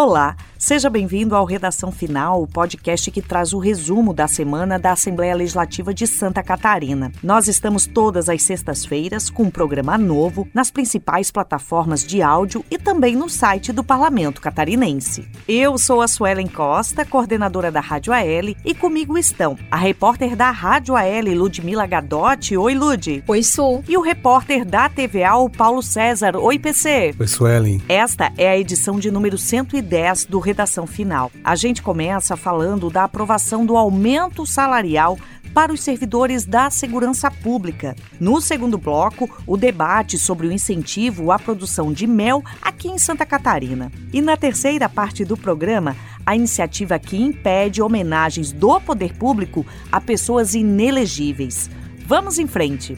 Olá, seja bem-vindo ao Redação Final, o podcast que traz o resumo da semana da Assembleia Legislativa de Santa Catarina. Nós estamos todas as sextas-feiras com um programa novo nas principais plataformas de áudio e também no site do Parlamento Catarinense. Eu sou a Suelen Costa, coordenadora da Rádio AL, e comigo estão a repórter da Rádio AL, Ludmila Gadotti. Oi, Lud. Oi, Su. E o repórter da TVA, o Paulo César. Oi, PC. Oi, Suelen. Esta é a edição de número 110 10 do Redação Final. A gente começa falando da aprovação do aumento salarial para os servidores da segurança pública. No segundo bloco, o debate sobre o incentivo à produção de mel aqui em Santa Catarina. E na terceira parte do programa, a iniciativa que impede homenagens do poder público a pessoas inelegíveis. Vamos em frente.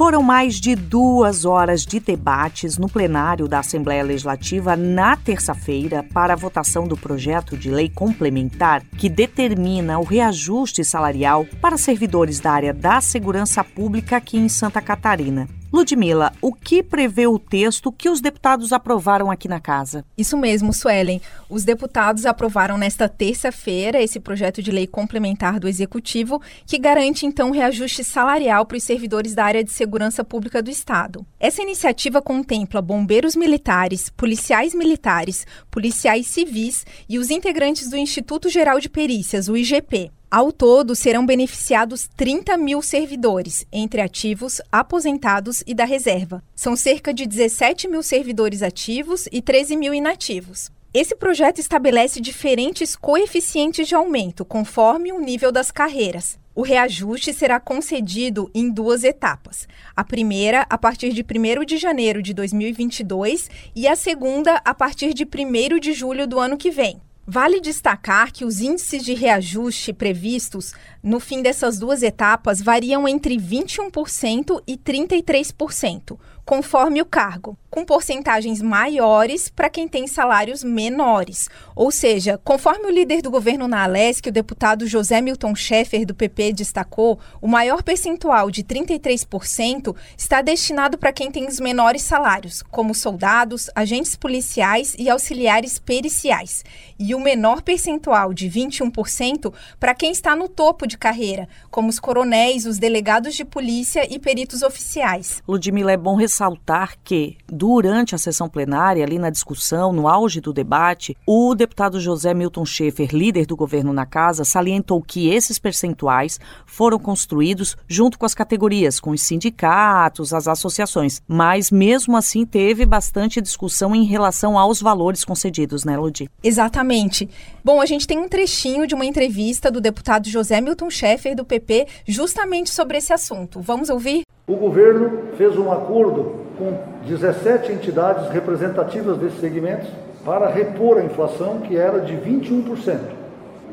Foram mais de duas horas de debates no plenário da Assembleia Legislativa na terça-feira para a votação do projeto de lei complementar que determina o reajuste salarial para servidores da área da segurança pública aqui em Santa Catarina. Ludmila, o que prevê o texto que os deputados aprovaram aqui na casa? Isso mesmo, Suelen. Os deputados aprovaram nesta terça-feira esse projeto de lei complementar do Executivo que garante então reajuste salarial para os servidores da área de segurança pública do Estado. Essa iniciativa contempla bombeiros militares, policiais militares, policiais civis e os integrantes do Instituto Geral de Perícias, o IGP. Ao todo, serão beneficiados 30 mil servidores, entre ativos, aposentados e da reserva. São cerca de 17 mil servidores ativos e 13 mil inativos. Esse projeto estabelece diferentes coeficientes de aumento, conforme o nível das carreiras. O reajuste será concedido em duas etapas. A primeira, a partir de 1 de janeiro de 2022, e a segunda, a partir de 1 de julho do ano que vem. Vale destacar que os índices de reajuste previstos no fim dessas duas etapas variam entre 21% e 33%, conforme o cargo, com porcentagens maiores para quem tem salários menores. Ou seja, conforme o líder do governo na Alesc, o deputado José Milton Schaeffer, do PP, destacou, o maior percentual de 33% está destinado para quem tem os menores salários, como soldados, agentes policiais e auxiliares periciais, e o menor percentual de 21% para quem está no topo de carreira, como os coronéis, os delegados de polícia e peritos oficiais. Ludmila, é bom ressaltar que, durante a sessão plenária, ali na discussão, no auge do debate, o deputado José Milton Schaefer, líder do governo na casa, salientou que esses percentuais foram construídos junto com as categorias, com os sindicatos, as associações. Mas, mesmo assim, teve bastante discussão em relação aos valores concedidos, né, Ludi? Exatamente. Bom, a gente tem um trechinho de uma entrevista do deputado José Milton Schaeffer, do PP, justamente sobre esse assunto. Vamos ouvir? O governo fez um acordo com 17 entidades representativas desses segmentos para repor a inflação, que era de 21%.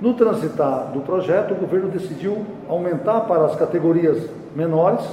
No transitar do projeto, o governo decidiu aumentar para as categorias menores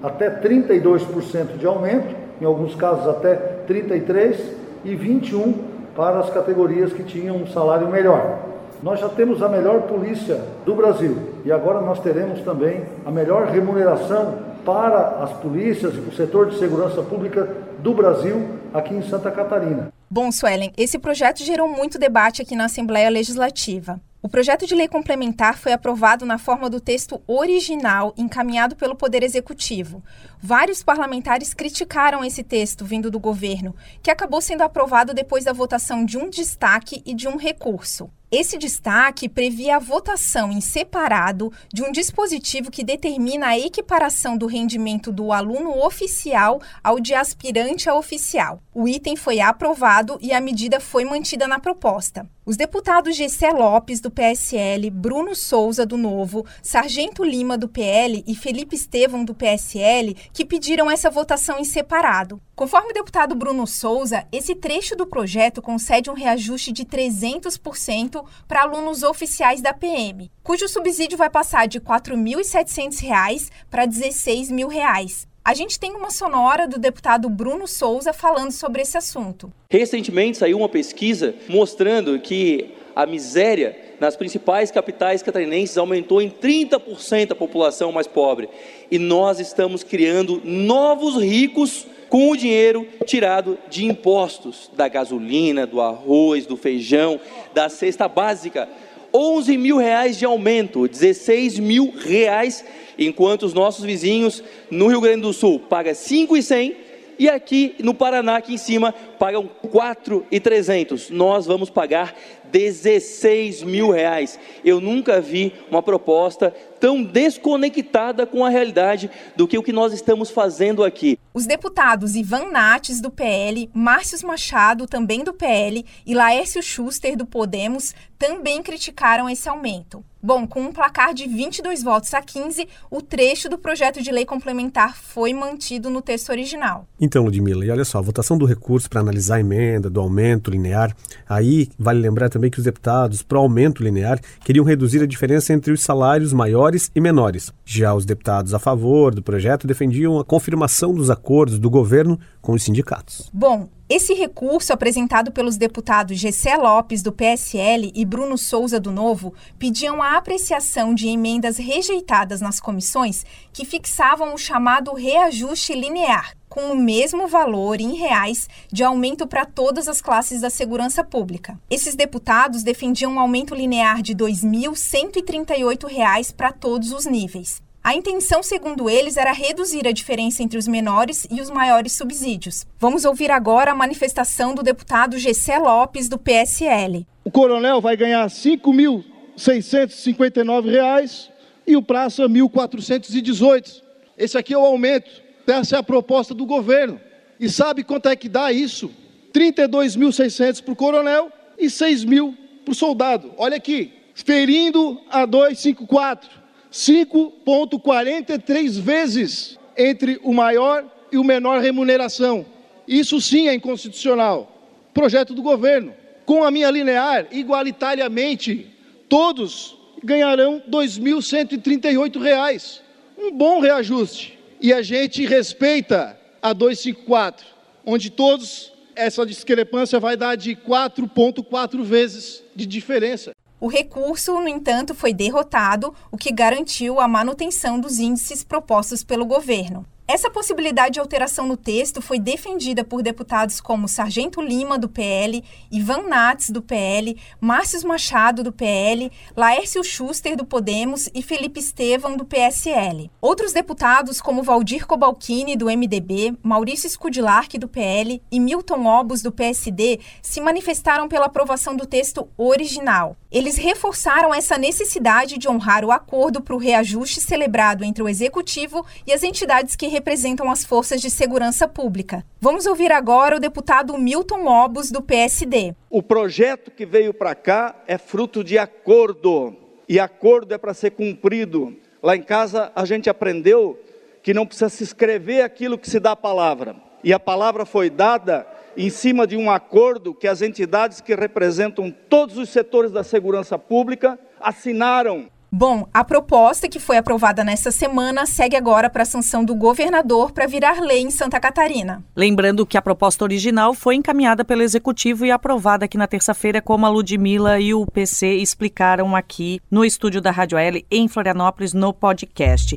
até 32% de aumento, em alguns casos até 33% e 21% para as categorias que tinham um salário melhor. Nós já temos a melhor polícia do Brasil e agora nós teremos também a melhor remuneração para as polícias e o setor de segurança pública do Brasil aqui em Santa Catarina. Bom, Suelen, esse projeto gerou muito debate aqui na Assembleia Legislativa. O projeto de lei complementar foi aprovado na forma do texto original encaminhado pelo Poder Executivo. Vários parlamentares criticaram esse texto vindo do governo, que acabou sendo aprovado depois da votação de um destaque e de um recurso. Esse destaque previa a votação em separado de um dispositivo que determina a equiparação do rendimento do aluno oficial ao de aspirante a oficial. O item foi aprovado e a medida foi mantida na proposta. Os deputados Gessé Lopes, do PSL, Bruno Souza, do Novo, Sargento Lima, do PL e Felipe Estevão, do PSL, que pediram essa votação em separado. Conforme o deputado Bruno Souza, esse trecho do projeto concede um reajuste de 300% para alunos oficiais da PM, cujo subsídio vai passar de R$ 4.700 para 16 mil reais. A gente tem uma sonora do deputado Bruno Souza falando sobre esse assunto. Recentemente saiu uma pesquisa mostrando que a miséria nas principais capitais catarinenses aumentou em 30% a população mais pobre. E nós estamos criando novos ricos com o dinheiro tirado de impostos, da gasolina, do arroz, do feijão, da cesta básica. 11 mil reais de aumento, 16 mil reais, enquanto os nossos vizinhos no Rio Grande do Sul pagam 5,100 e aqui no Paraná, aqui em cima, pagam 4,300. Nós vamos pagar 16 mil reais. Eu nunca vi uma proposta tão desconectada com a realidade do que o que nós estamos fazendo aqui. Os deputados Ivan Nates, do PL, Márcio Machado, também do PL, e Laércio Schuster, do Podemos, também criticaram esse aumento. Bom, com um placar de 22 votos a 15, o trecho do projeto de lei complementar foi mantido no texto original. Então, Ludmila, e olha só, a votação do recurso para analisar a emenda, do aumento linear, aí vale lembrar também que os deputados, para o aumento linear, queriam reduzir a diferença entre os salários maiores e menores. Já os deputados a favor do projeto defendiam a confirmação dos acordos do governo com os sindicatos. Bom, esse recurso, apresentado pelos deputados Gessé Lopes, do PSL, e Bruno Souza, do Novo, pediam a apreciação de emendas rejeitadas nas comissões que fixavam o chamado reajuste linear, com o mesmo valor em reais de aumento para todas as classes da segurança pública. Esses deputados defendiam um aumento linear de R$ 2.138 para todos os níveis. A intenção, segundo eles, era reduzir a diferença entre os menores e os maiores subsídios. Vamos ouvir agora a manifestação do deputado Gessé Lopes, do PSL. O coronel vai ganhar R$ 5.659 e o praça R$ 1.418. Esse aqui é o aumento. Essa é a proposta do governo. E sabe quanto é que dá isso? 32.600 para o coronel e 6 mil para o soldado. Olha aqui, ferindo a 254. 5,43 vezes entre o maior e o menor remuneração. Isso sim é inconstitucional. Projeto do governo. Com a minha linear, igualitariamente, todos ganharão R$ 2.138. Um bom reajuste. E a gente respeita a 254, onde todos essa discrepância vai dar de 4,4 vezes de diferença. O recurso, no entanto, foi derrotado, o que garantiu a manutenção dos índices propostos pelo governo. Essa possibilidade de alteração no texto foi defendida por deputados como Sargento Lima, do PL, Ivan Nats, do PL, Márcio Machado, do PL, Laércio Schuster, do Podemos e Felipe Estevão, do PSL. Outros deputados, como Valdir Cobalcini, do MDB, Maurício Skudlark, do PL e Milton Obos, do PSD, se manifestaram pela aprovação do texto original. Eles reforçaram essa necessidade de honrar o acordo para o reajuste celebrado entre o Executivo e as entidades que representam as forças de segurança pública. Vamos ouvir agora o deputado Milton Obos, do PSD. O projeto que veio para cá é fruto de acordo, e acordo é para ser cumprido. Lá em casa a gente aprendeu que não precisa se escrever aquilo que se dá a palavra, e a palavra foi dada em cima de um acordo que as entidades que representam todos os setores da segurança pública assinaram. Bom, a proposta que foi aprovada nesta semana segue agora para a sanção do governador para virar lei em Santa Catarina. Lembrando que a proposta original foi encaminhada pelo executivo e aprovada aqui na terça-feira, como a Ludmilla e o PC explicaram aqui no estúdio da Rádio L em Florianópolis no podcast.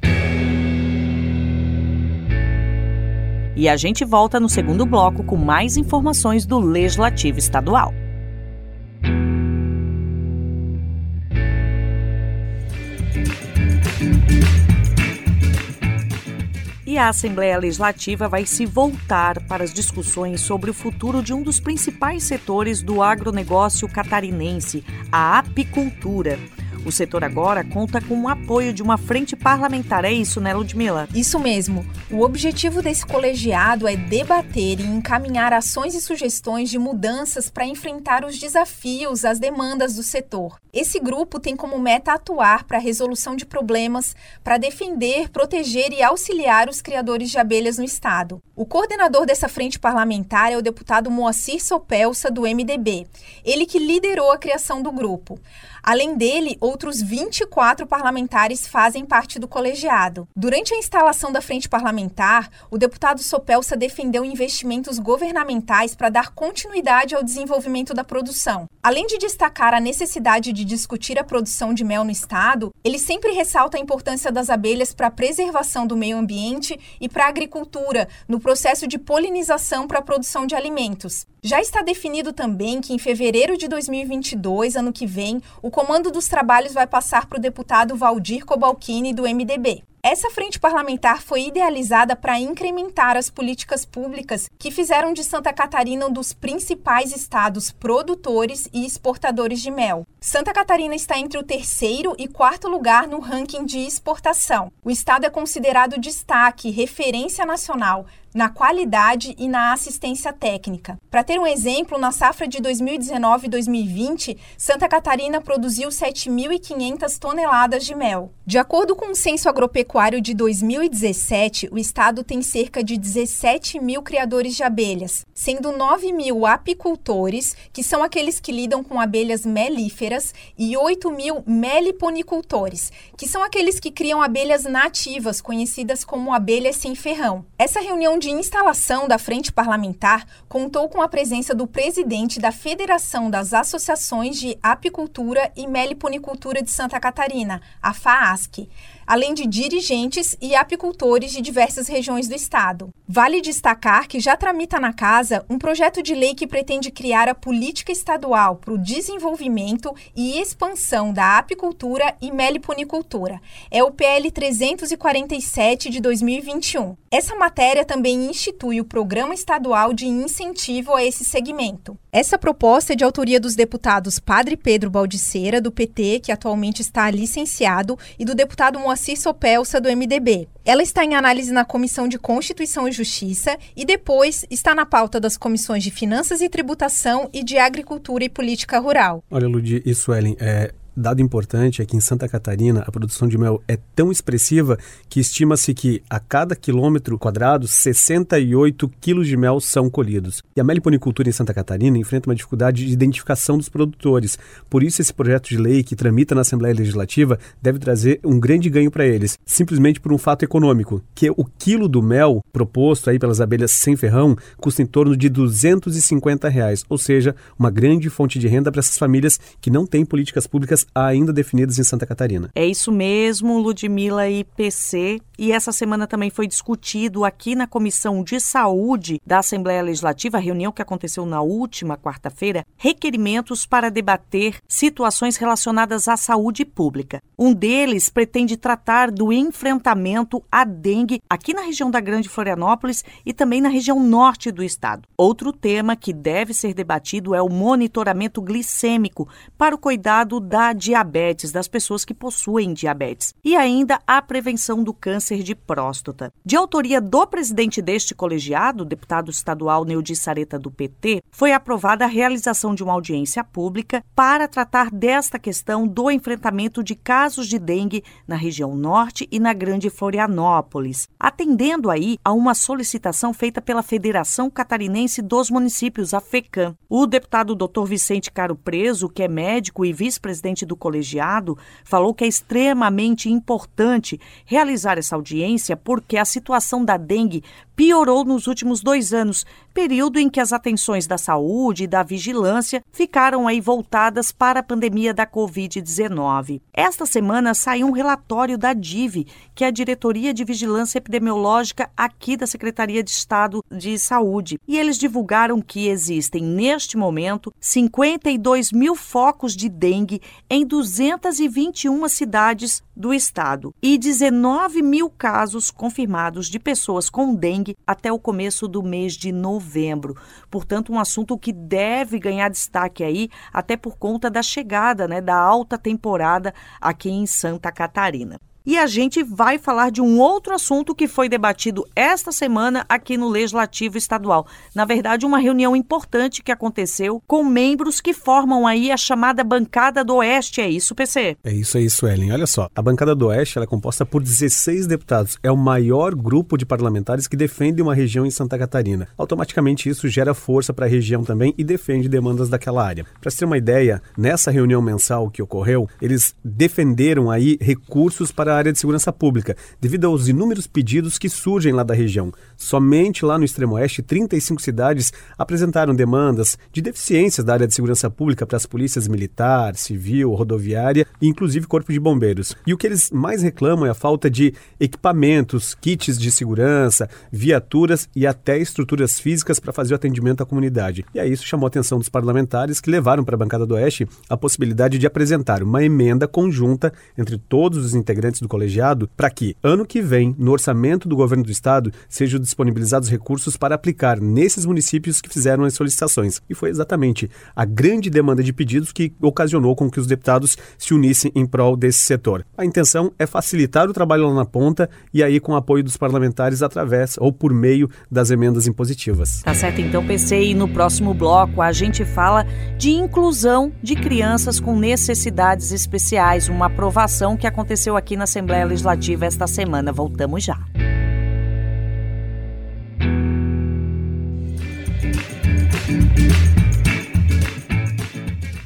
E a gente volta no segundo bloco com mais informações do Legislativo Estadual. E a Assembleia Legislativa vai se voltar para as discussões sobre o futuro de um dos principais setores do agronegócio catarinense, a apicultura. O setor agora conta com o apoio de uma frente parlamentar. É isso, né, Ludmila? Isso mesmo. O objetivo desse colegiado é debater e encaminhar ações e sugestões de mudanças para enfrentar os desafios, as demandas do setor. Esse grupo tem como meta atuar para a resolução de problemas, para defender, proteger e auxiliar os criadores de abelhas no estado. O coordenador dessa frente parlamentar é o deputado Moacir Sopelsa, do MDB. Ele que liderou a criação do grupo. Além dele, outros 24 parlamentares fazem parte do colegiado. Durante a instalação da frente parlamentar, o deputado Sopelsa defendeu investimentos governamentais para dar continuidade ao desenvolvimento da produção. Além de destacar a necessidade de discutir a produção de mel no estado, ele sempre ressalta a importância das abelhas para a preservação do meio ambiente e para a agricultura, no processo de polinização para a produção de alimentos. Já está definido também que em fevereiro de 2022, ano que vem, o comando dos trabalhos vai passar para o deputado Valdir Cobalcini, do MDB. Essa frente parlamentar foi idealizada para incrementar as políticas públicas que fizeram de Santa Catarina um dos principais estados produtores e exportadores de mel. Santa Catarina está entre o terceiro e quarto lugar no ranking de exportação. O estado é considerado destaque, referência nacional na qualidade e na assistência técnica. Para ter um exemplo, na safra de 2019-2020, Santa Catarina produziu 7.500 toneladas de mel. De acordo com o Censo Agropecuário de 2017, o estado tem cerca de 17 mil criadores de abelhas, sendo 9 mil apicultores, que são aqueles que lidam com abelhas melíferas, e 8 mil meliponicultores, que são aqueles que criam abelhas nativas, conhecidas como abelhas sem ferrão. Essa reunião de instalação da Frente Parlamentar contou com a presença do presidente da Federação das Associações de Apicultura e Meliponicultura de Santa Catarina, a FAASC além de dirigentes e apicultores de diversas regiões do estado. Vale destacar que já tramita na casa um projeto de lei que pretende criar a política estadual para o desenvolvimento e expansão da apicultura e meliponicultura. É o PL 347 de 2021. Essa matéria também institui o Programa Estadual de Incentivo a esse segmento. Essa proposta é de autoria dos deputados Padre Pedro Baldiceira, do PT, que atualmente está licenciado, e do deputado Moacir Sopelsa, do MDB. Ela está em análise na Comissão de Constituição e Justiça e depois está na pauta das comissões de Finanças e Tributação e de Agricultura e Política Rural. Olha, Ludi e Suelen, é, Dado importante é que em Santa Catarina a produção de mel é tão expressiva que estima-se que a cada quilômetro quadrado 68 quilos de mel são colhidos. E a meliponicultura em Santa Catarina enfrenta uma dificuldade de identificação dos produtores. Por isso esse projeto de lei que tramita na Assembleia Legislativa deve trazer um grande ganho para eles, simplesmente por um fato econômico, que o quilo do mel proposto aí pelas abelhas sem ferrão custa em torno de 250 reais, ou seja, uma grande fonte de renda para essas famílias que não têm políticas públicas ainda definidas em Santa Catarina. É isso mesmo, Ludmila e PC. E essa semana também foi discutido aqui na Comissão de Saúde da Assembleia Legislativa, reunião que aconteceu na última quarta-feira, requerimentos para debater situações relacionadas à saúde pública. Um deles pretende tratar do enfrentamento à dengue aqui na região da Grande Florianópolis e também na região norte do estado. Outro tema que deve ser debatido é o monitoramento glicêmico para o cuidado da diabetes das pessoas que possuem diabetes e ainda a prevenção do câncer de próstata. De autoria do presidente deste colegiado, deputado estadual Neudi Sareta do PT, foi aprovada a realização de uma audiência pública para tratar desta questão do enfrentamento de casos de dengue na região norte e na Grande Florianópolis, atendendo aí a uma solicitação feita pela Federação Catarinense dos Municípios, a FECAM. O deputado Dr. Vicente Caro Preso, que é médico e vice-presidente presidente do colegiado falou que é extremamente importante realizar essa audiência porque a situação da dengue piorou nos últimos dois anos, período em que as atenções da saúde e da vigilância ficaram aí voltadas para a pandemia da Covid-19. Esta semana saiu um relatório da DIV, que é a Diretoria de Vigilância Epidemiológica aqui da Secretaria de Estado de Saúde, e eles divulgaram que existem, neste momento, 52 mil focos de dengue em 221 cidades do estado e 19 mil casos confirmados de pessoas com dengue até o começo do mês de novembro. Portanto, um assunto que deve ganhar destaque aí, até por conta da chegada né, da alta temporada aqui em Santa Catarina. E a gente vai falar de um outro assunto que foi debatido esta semana aqui no Legislativo Estadual. Na verdade, uma reunião importante que aconteceu com membros que formam aí a chamada Bancada do Oeste. É isso, PC? É isso, é isso, Ellen. Olha só, a Bancada do Oeste é composta por 16 deputados. É o maior grupo de parlamentares que defende uma região em Santa Catarina. Automaticamente isso gera força para a região também e defende demandas daquela área. Para ter uma ideia, nessa reunião mensal que ocorreu, eles defenderam aí recursos para a área de segurança pública, devido aos inúmeros pedidos que surgem lá da região. Somente lá no extremo oeste, 35 cidades apresentaram demandas de deficiências da área de segurança pública para as polícias militar, civil, rodoviária e inclusive corpo de bombeiros. E o que eles mais reclamam é a falta de equipamentos, kits de segurança, viaturas e até estruturas físicas para fazer o atendimento à comunidade. E aí isso chamou a atenção dos parlamentares que levaram para a bancada do Oeste a possibilidade de apresentar uma emenda conjunta entre todos os integrantes do colegiado para que, ano que vem, no orçamento do governo do estado, sejam disponibilizados recursos para aplicar nesses municípios que fizeram as solicitações. E foi exatamente a grande demanda de pedidos que ocasionou com que os deputados se unissem em prol desse setor. A intenção é facilitar o trabalho lá na ponta e aí com o apoio dos parlamentares através ou por meio das emendas impositivas. Tá certo, então, PC, e no próximo bloco a gente fala de inclusão de crianças com necessidades especiais, uma aprovação que aconteceu aqui na Assembleia Legislativa esta semana. Voltamos já.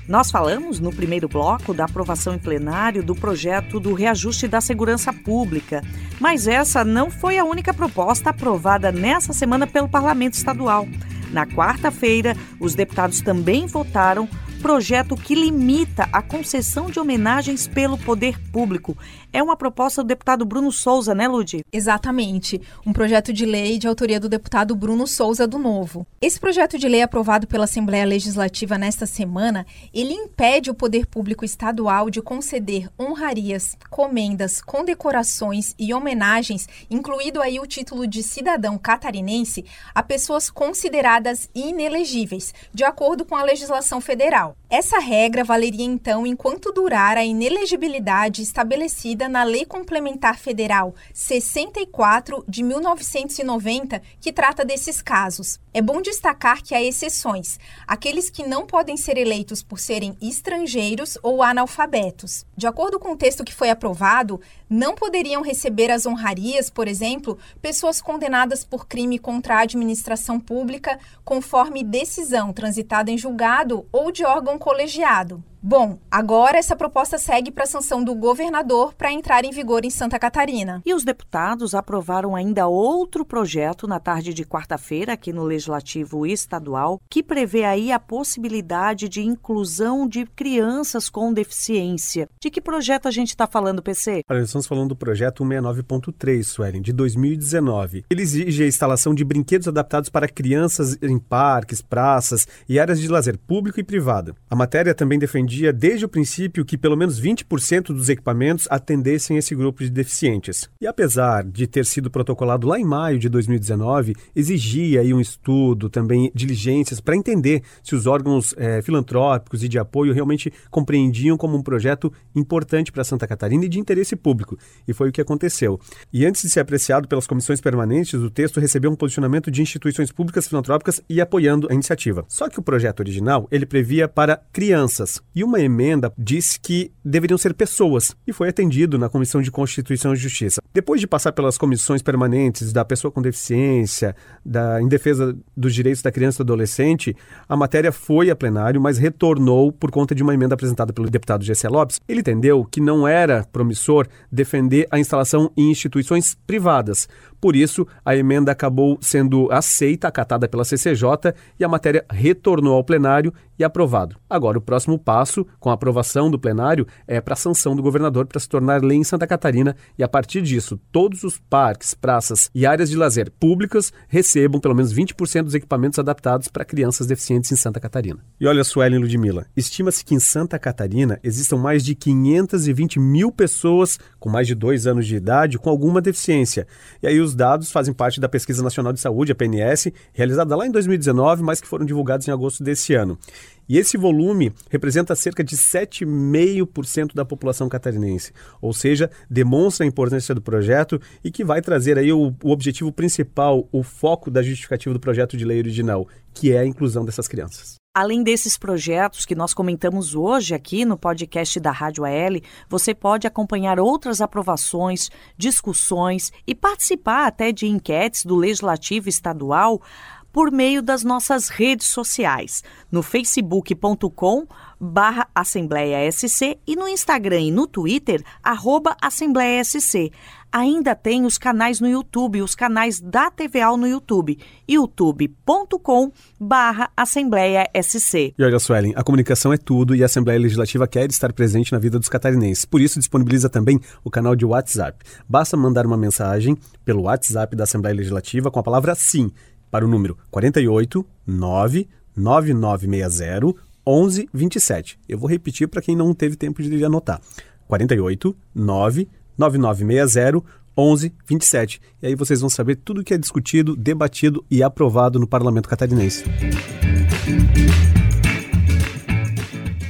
Nós falamos no primeiro bloco da aprovação em plenário do projeto do reajuste da segurança pública, mas essa não foi a única proposta aprovada nessa semana pelo Parlamento Estadual. Na quarta-feira, os deputados também votaram projeto que limita a concessão de homenagens pelo poder público. É uma proposta do deputado Bruno Souza, né, Ludi? Exatamente. Um projeto de lei de autoria do deputado Bruno Souza do Novo. Esse projeto de lei aprovado pela Assembleia Legislativa nesta semana, ele impede o poder público estadual de conceder honrarias, comendas, condecorações e homenagens, incluído aí o título de cidadão catarinense, a pessoas consideradas inelegíveis, de acordo com a legislação federal. Essa regra valeria então enquanto durar a inelegibilidade estabelecida na Lei Complementar Federal 64 de 1990, que trata desses casos. É bom destacar que há exceções, aqueles que não podem ser eleitos por serem estrangeiros ou analfabetos. De acordo com o texto que foi aprovado, não poderiam receber as honrarias, por exemplo, pessoas condenadas por crime contra a administração pública, conforme decisão transitada em julgado ou de órgão colegiado. Bom, agora essa proposta segue para a sanção do governador para entrar em vigor em Santa Catarina. E os deputados aprovaram ainda outro projeto na tarde de quarta-feira aqui no Legislativo Estadual, que prevê aí a possibilidade de inclusão de crianças com deficiência. De que projeto a gente está falando, PC? Olha, nós estamos falando do projeto 169.3, Suelen, de 2019. Ele exige a instalação de brinquedos adaptados para crianças em parques, praças e áreas de lazer público e privado. A matéria também defendia desde o princípio que pelo menos 20% dos equipamentos atendessem esse grupo de deficientes. E apesar de ter sido protocolado lá em maio de 2019, exigia aí um estudo, também diligências para entender se os órgãos é, filantrópicos e de apoio realmente compreendiam como um projeto importante para Santa Catarina e de interesse público. E foi o que aconteceu. E antes de ser apreciado pelas comissões permanentes, o texto recebeu um posicionamento de instituições públicas filantrópicas e apoiando a iniciativa. Só que o projeto original ele previa para crianças e uma emenda disse que deveriam ser pessoas e foi atendido na Comissão de Constituição e Justiça. Depois de passar pelas comissões permanentes da pessoa com deficiência, da em defesa dos direitos da criança e do adolescente, a matéria foi a plenário, mas retornou por conta de uma emenda apresentada pelo deputado Gessé Lopes. Ele entendeu que não era promissor defender a instalação em instituições privadas. Por isso, a emenda acabou sendo aceita, acatada pela CCJ e a matéria retornou ao plenário e aprovado. Agora, o próximo passo, com a aprovação do plenário, é para a sanção do governador para se tornar lei em Santa Catarina e, a partir disso, todos os parques, praças e áreas de lazer públicas recebam pelo menos 20% dos equipamentos adaptados para crianças deficientes em Santa Catarina. E olha, Suelen Ludmilla, estima-se que em Santa Catarina existam mais de 520 mil pessoas com mais de dois anos de idade com alguma deficiência. E aí os dados fazem parte da Pesquisa Nacional de Saúde, a PNS, realizada lá em 2019, mas que foram divulgados em agosto desse ano. E esse volume representa cerca de 7,5% da população catarinense, ou seja, demonstra a importância do projeto e que vai trazer aí o, o objetivo principal, o foco da justificativa do projeto de lei original, que é a inclusão dessas crianças. Além desses projetos que nós comentamos hoje aqui no podcast da Rádio AL, você pode acompanhar outras aprovações, discussões e participar até de enquetes do Legislativo Estadual por meio das nossas redes sociais, no facebook.com barra Assembleia SC e no Instagram e no Twitter, arroba Assembleia SC. Ainda tem os canais no YouTube, os canais da TVA no YouTube, youtube.com barra Assembleia SC. E olha, a comunicação é tudo e a Assembleia Legislativa quer estar presente na vida dos catarinenses. Por isso, disponibiliza também o canal de WhatsApp. Basta mandar uma mensagem pelo WhatsApp da Assembleia Legislativa com a palavra SIM para o número 48 99960 1127. Eu vou repetir para quem não teve tempo de anotar. 48 99960 1127. E aí vocês vão saber tudo o que é discutido, debatido e aprovado no Parlamento Catarinense.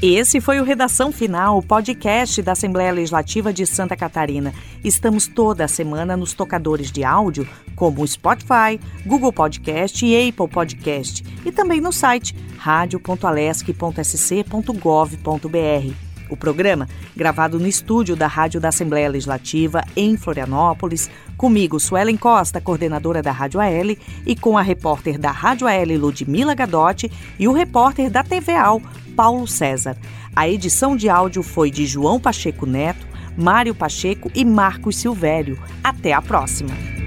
Esse foi o Redação Final, o podcast da Assembleia Legislativa de Santa Catarina. Estamos toda semana nos tocadores de áudio, como Spotify, Google Podcast e Apple Podcast, e também no site radio.alesc.sc.gov.br. O programa, gravado no estúdio da Rádio da Assembleia Legislativa, em Florianópolis, comigo, Suelen Costa, coordenadora da Rádio AL, e com a repórter da Rádio AL, Ludmila Gadotti, e o repórter da TVAL, Paulo César. A edição de áudio foi de João Pacheco Neto, Mário Pacheco e Marcos Silvério. Até a próxima!